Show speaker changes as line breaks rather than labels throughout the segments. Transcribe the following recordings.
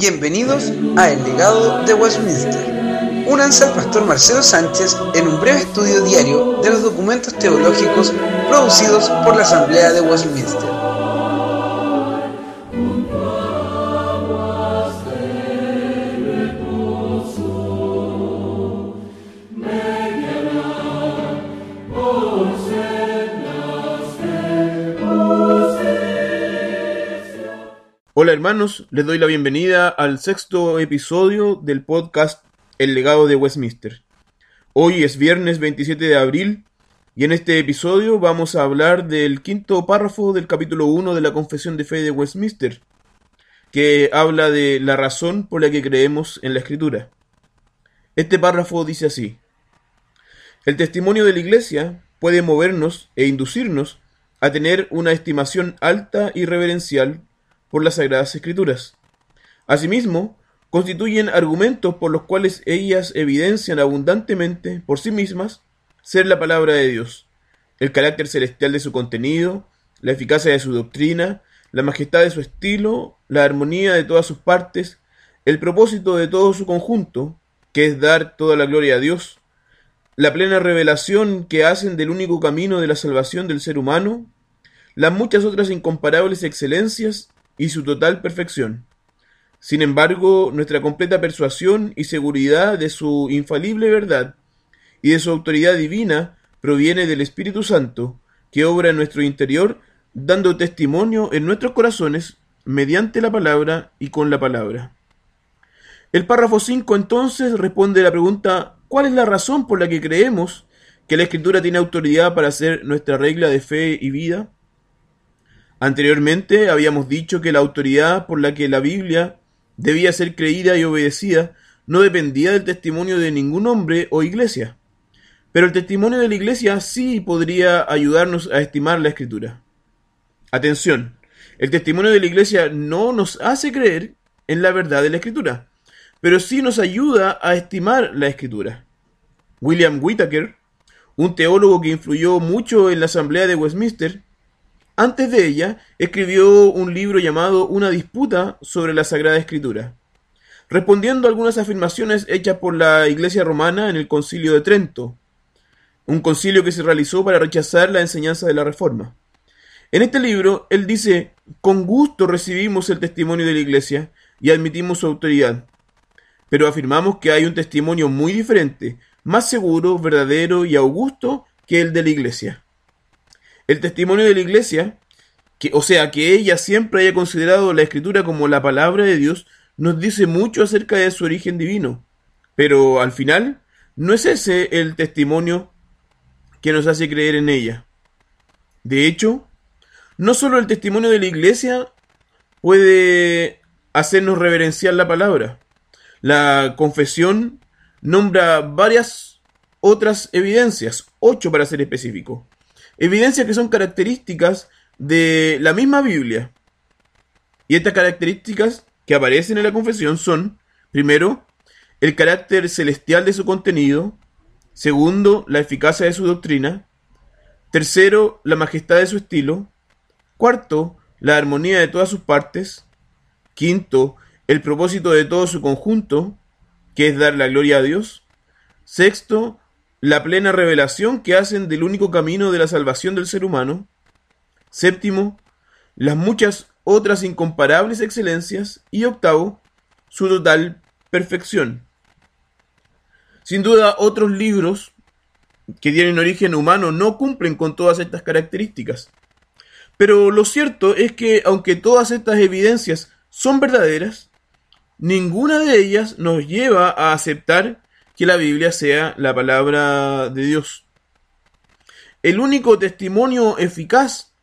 Bienvenidos a El legado de Westminster. Únanse al pastor Marcelo Sánchez en un breve estudio diario de los documentos teológicos producidos por la Asamblea de Westminster.
Hola hermanos, les doy la bienvenida al sexto episodio del podcast El legado de Westminster. Hoy es viernes 27 de abril y en este episodio vamos a hablar del quinto párrafo del capítulo 1 de la Confesión de Fe de Westminster, que habla de la razón por la que creemos en la Escritura. Este párrafo dice así, El testimonio de la Iglesia puede movernos e inducirnos a tener una estimación alta y reverencial por las Sagradas Escrituras. Asimismo, constituyen argumentos por los cuales ellas evidencian abundantemente por sí mismas ser la palabra de Dios, el carácter celestial de su contenido, la eficacia de su doctrina, la majestad de su estilo, la armonía de todas sus partes, el propósito de todo su conjunto, que es dar toda la gloria a Dios, la plena revelación que hacen del único camino de la salvación del ser humano, las muchas otras incomparables excelencias y su total perfección. Sin embargo, nuestra completa persuasión y seguridad de su infalible verdad y de su autoridad divina proviene del Espíritu Santo, que obra en nuestro interior, dando testimonio en nuestros corazones mediante la palabra y con la palabra. El párrafo 5 entonces responde a la pregunta ¿cuál es la razón por la que creemos que la Escritura tiene autoridad para ser nuestra regla de fe y vida? Anteriormente habíamos dicho que la autoridad por la que la Biblia debía ser creída y obedecida no dependía del testimonio de ningún hombre o iglesia. Pero el testimonio de la iglesia sí podría ayudarnos a estimar la escritura. Atención, el testimonio de la iglesia no nos hace creer en la verdad de la escritura, pero sí nos ayuda a estimar la escritura. William Whitaker, un teólogo que influyó mucho en la Asamblea de Westminster, antes de ella, escribió un libro llamado Una disputa sobre la Sagrada Escritura, respondiendo a algunas afirmaciones hechas por la Iglesia romana en el Concilio de Trento, un concilio que se realizó para rechazar la enseñanza de la Reforma. En este libro, él dice, con gusto recibimos el testimonio de la Iglesia y admitimos su autoridad, pero afirmamos que hay un testimonio muy diferente, más seguro, verdadero y augusto que el de la Iglesia. El testimonio de la iglesia, o sea, que ella siempre haya considerado la escritura como la palabra de Dios, nos dice mucho acerca de su origen divino. Pero al final, no es ese el testimonio que nos hace creer en ella. De hecho, no solo el testimonio de la iglesia puede hacernos reverenciar la palabra. La confesión nombra varias otras evidencias, ocho para ser específico. Evidencias que son características de la misma Biblia. Y estas características que aparecen en la confesión son, primero, el carácter celestial de su contenido, segundo, la eficacia de su doctrina, tercero, la majestad de su estilo, cuarto, la armonía de todas sus partes, quinto, el propósito de todo su conjunto, que es dar la gloria a Dios, sexto, la plena revelación que hacen del único camino de la salvación del ser humano. Séptimo, las muchas otras incomparables excelencias. Y octavo, su total perfección. Sin duda, otros libros que tienen origen humano no cumplen con todas estas características. Pero lo cierto es que, aunque todas estas evidencias son verdaderas, ninguna de ellas nos lleva a aceptar que la Biblia sea la palabra de Dios. El único testimonio eficaz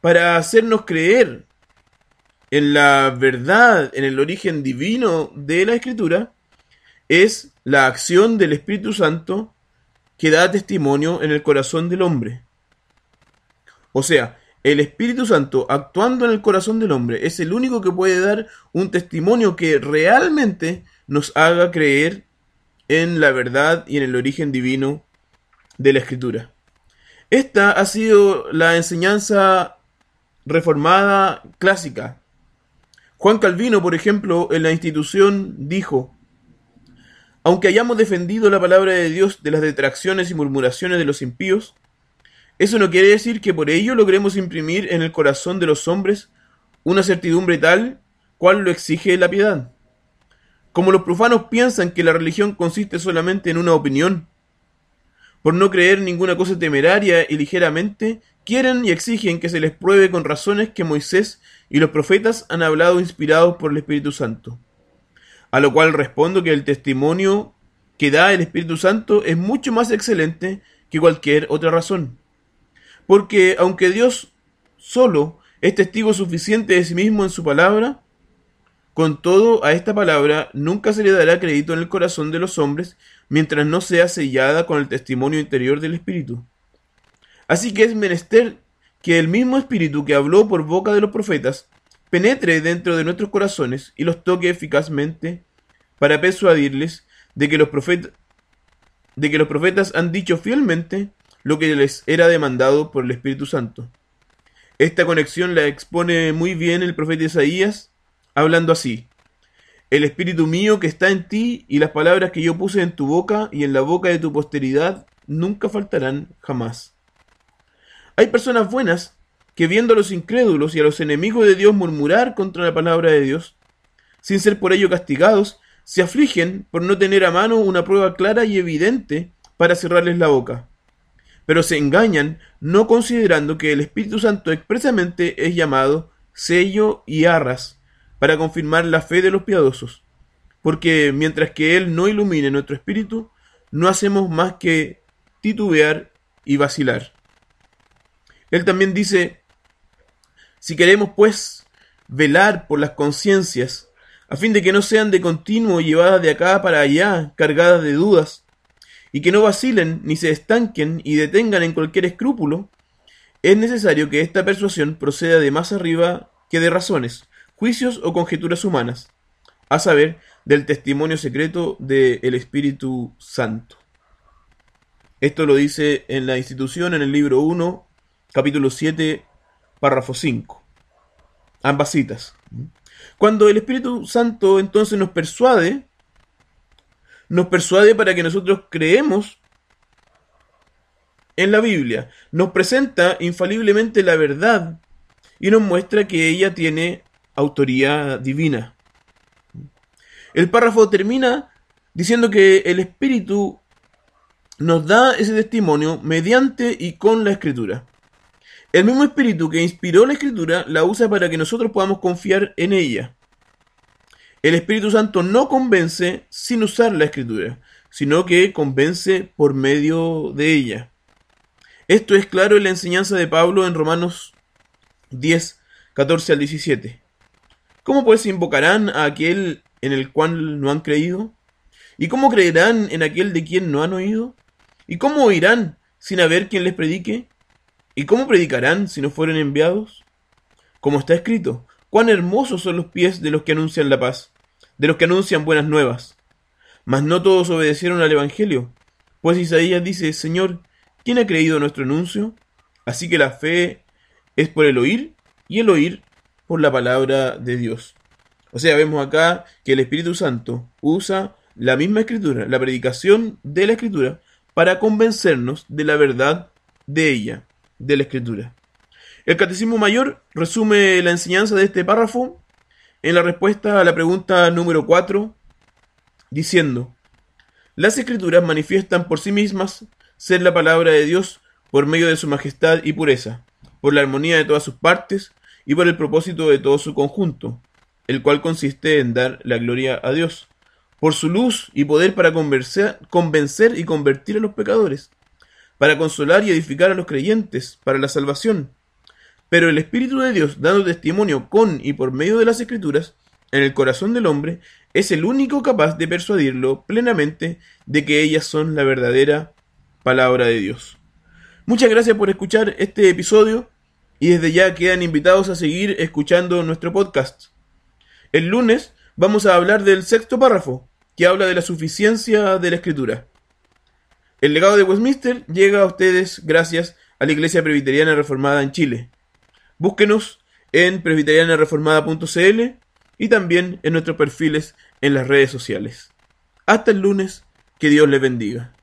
para hacernos creer en la verdad, en el origen divino de la Escritura, es la acción del Espíritu Santo que da testimonio en el corazón del hombre. O sea, el Espíritu Santo actuando en el corazón del hombre es el único que puede dar un testimonio que realmente nos haga creer en la verdad y en el origen divino de la escritura. Esta ha sido la enseñanza reformada clásica. Juan Calvino, por ejemplo, en la institución dijo, aunque hayamos defendido la palabra de Dios de las detracciones y murmuraciones de los impíos, eso no quiere decir que por ello logremos imprimir en el corazón de los hombres una certidumbre tal cual lo exige la piedad. Como los profanos piensan que la religión consiste solamente en una opinión, por no creer ninguna cosa temeraria y ligeramente, quieren y exigen que se les pruebe con razones que Moisés y los profetas han hablado inspirados por el Espíritu Santo. A lo cual respondo que el testimonio que da el Espíritu Santo es mucho más excelente que cualquier otra razón. Porque aunque Dios solo es testigo suficiente de sí mismo en su palabra, con todo a esta palabra nunca se le dará crédito en el corazón de los hombres mientras no sea sellada con el testimonio interior del Espíritu. Así que es menester que el mismo Espíritu que habló por boca de los profetas penetre dentro de nuestros corazones y los toque eficazmente para persuadirles de que los profetas de que los profetas han dicho fielmente lo que les era demandado por el Espíritu Santo. Esta conexión la expone muy bien el profeta Isaías, hablando así: El Espíritu mío que está en ti y las palabras que yo puse en tu boca y en la boca de tu posteridad nunca faltarán jamás. Hay personas buenas que viendo a los incrédulos y a los enemigos de Dios murmurar contra la palabra de Dios, sin ser por ello castigados, se afligen por no tener a mano una prueba clara y evidente para cerrarles la boca. Pero se engañan no considerando que el Espíritu Santo expresamente es llamado sello y arras para confirmar la fe de los piadosos, porque mientras que Él no ilumine nuestro espíritu, no hacemos más que titubear y vacilar. Él también dice, si queremos pues velar por las conciencias, a fin de que no sean de continuo llevadas de acá para allá, cargadas de dudas, y que no vacilen ni se estanquen y detengan en cualquier escrúpulo, es necesario que esta persuasión proceda de más arriba que de razones, juicios o conjeturas humanas, a saber, del testimonio secreto del Espíritu Santo. Esto lo dice en la institución en el libro 1, capítulo 7, párrafo 5. Ambas citas. Cuando el Espíritu Santo entonces nos persuade, nos persuade para que nosotros creemos en la Biblia, nos presenta infaliblemente la verdad y nos muestra que ella tiene autoría divina. El párrafo termina diciendo que el Espíritu nos da ese testimonio mediante y con la Escritura. El mismo espíritu que inspiró la escritura la usa para que nosotros podamos confiar en ella. El Espíritu Santo no convence sin usar la escritura, sino que convence por medio de ella. Esto es claro en la enseñanza de Pablo en Romanos 10, 14 al 17. ¿Cómo pues invocarán a aquel en el cual no han creído? ¿Y cómo creerán en aquel de quien no han oído? ¿Y cómo oirán sin haber quien les predique? ¿Y cómo predicarán si no fueren enviados? Como está escrito, cuán hermosos son los pies de los que anuncian la paz, de los que anuncian buenas nuevas. Mas no todos obedecieron al Evangelio, pues Isaías dice, Señor, ¿quién ha creído nuestro anuncio? Así que la fe es por el oír y el oír por la palabra de Dios. O sea, vemos acá que el Espíritu Santo usa la misma escritura, la predicación de la escritura, para convencernos de la verdad de ella de la Escritura. El Catecismo Mayor resume la enseñanza de este párrafo en la respuesta a la pregunta número 4, diciendo, las Escrituras manifiestan por sí mismas ser la palabra de Dios por medio de su majestad y pureza, por la armonía de todas sus partes y por el propósito de todo su conjunto, el cual consiste en dar la gloria a Dios, por su luz y poder para convencer, y convertir a los pecadores, para consolar y edificar a los creyentes, para la salvación. Pero el Espíritu de Dios, dando testimonio con y por medio de las Escrituras, en el corazón del hombre, es el único capaz de persuadirlo plenamente de que ellas son la verdadera palabra de Dios. Muchas gracias por escuchar este episodio y desde ya quedan invitados a seguir escuchando nuestro podcast. El lunes vamos a hablar del sexto párrafo, que habla de la suficiencia de la escritura. El legado de Westminster llega a ustedes gracias a la Iglesia Presbiteriana Reformada en Chile. Búsquenos en presbiterianareformada.cl y también en nuestros perfiles en las redes sociales. Hasta el lunes, que Dios les bendiga.